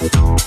That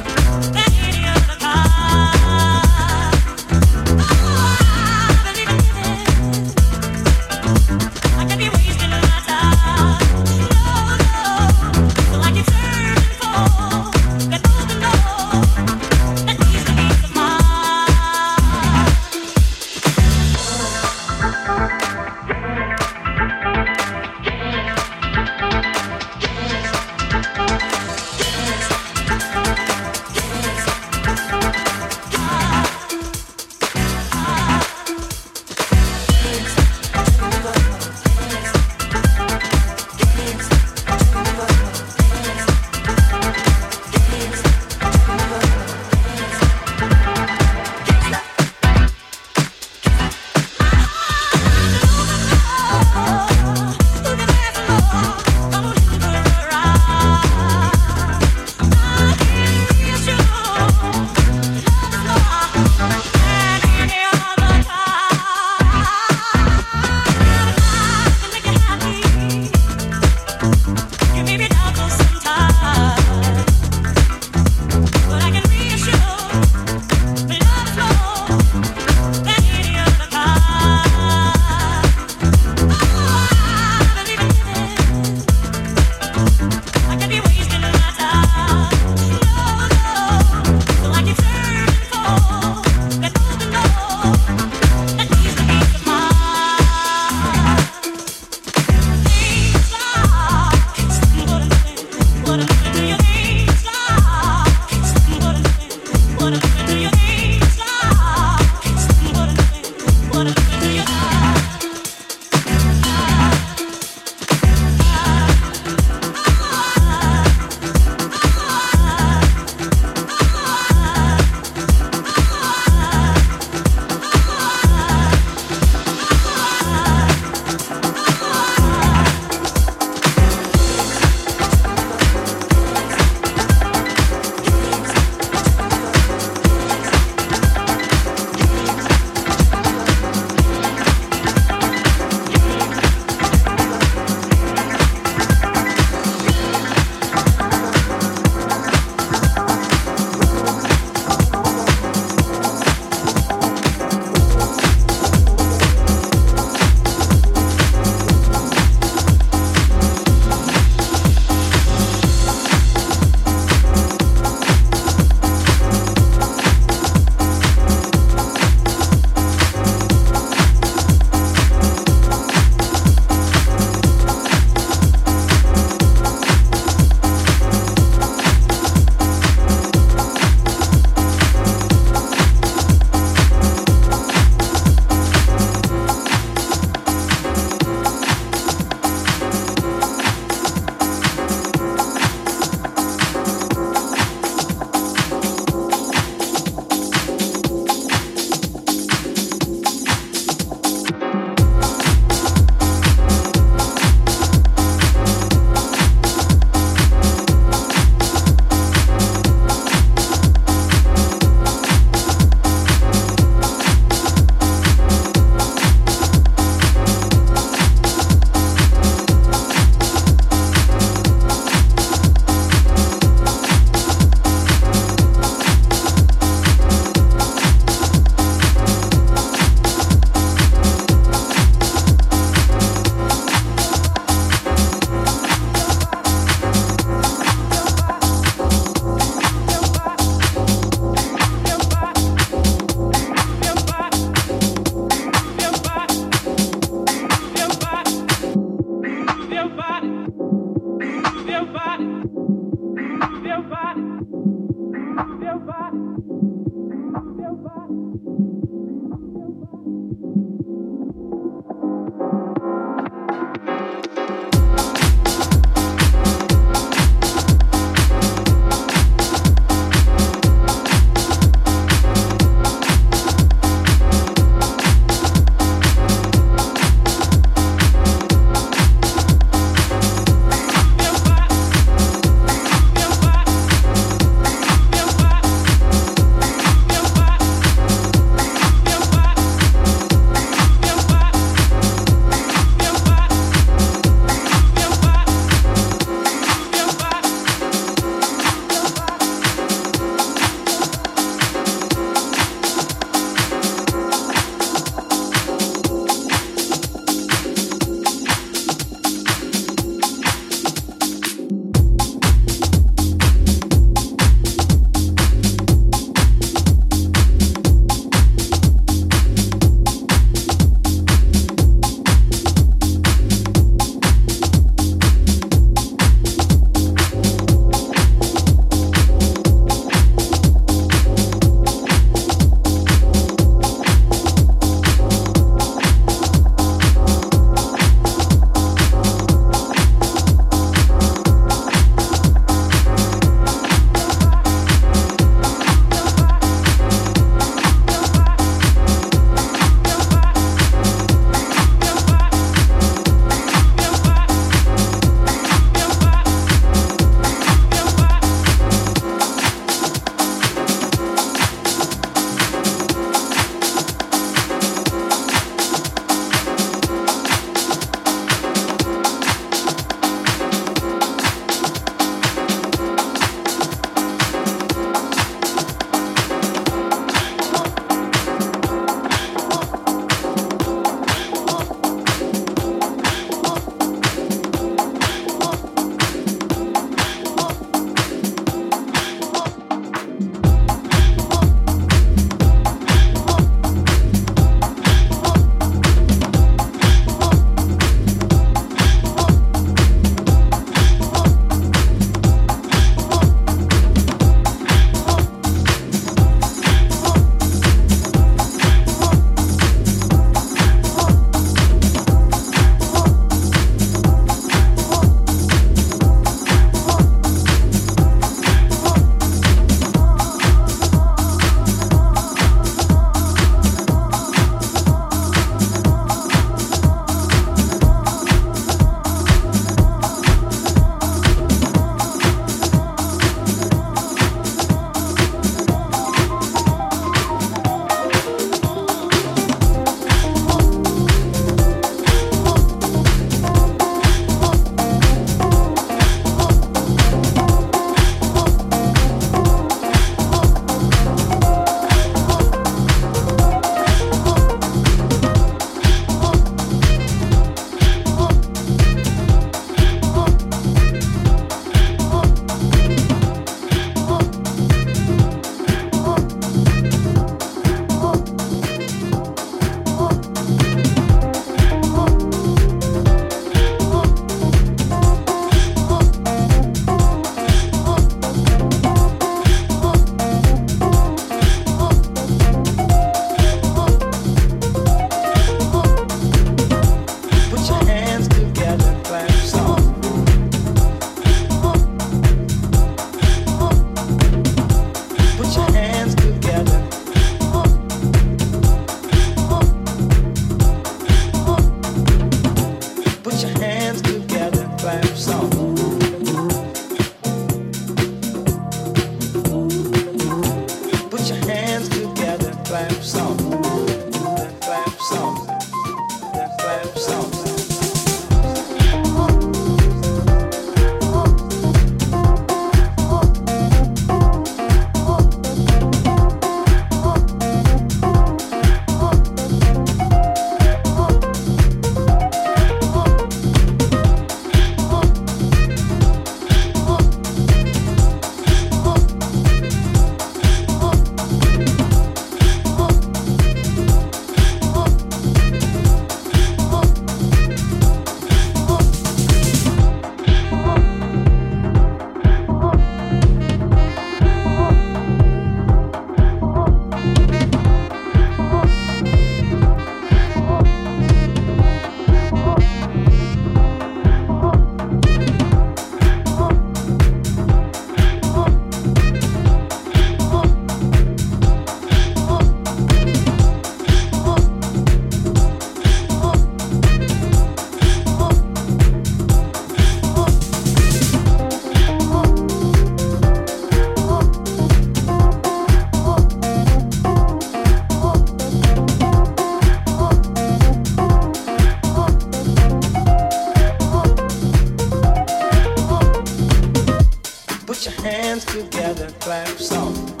hands together, clap soft.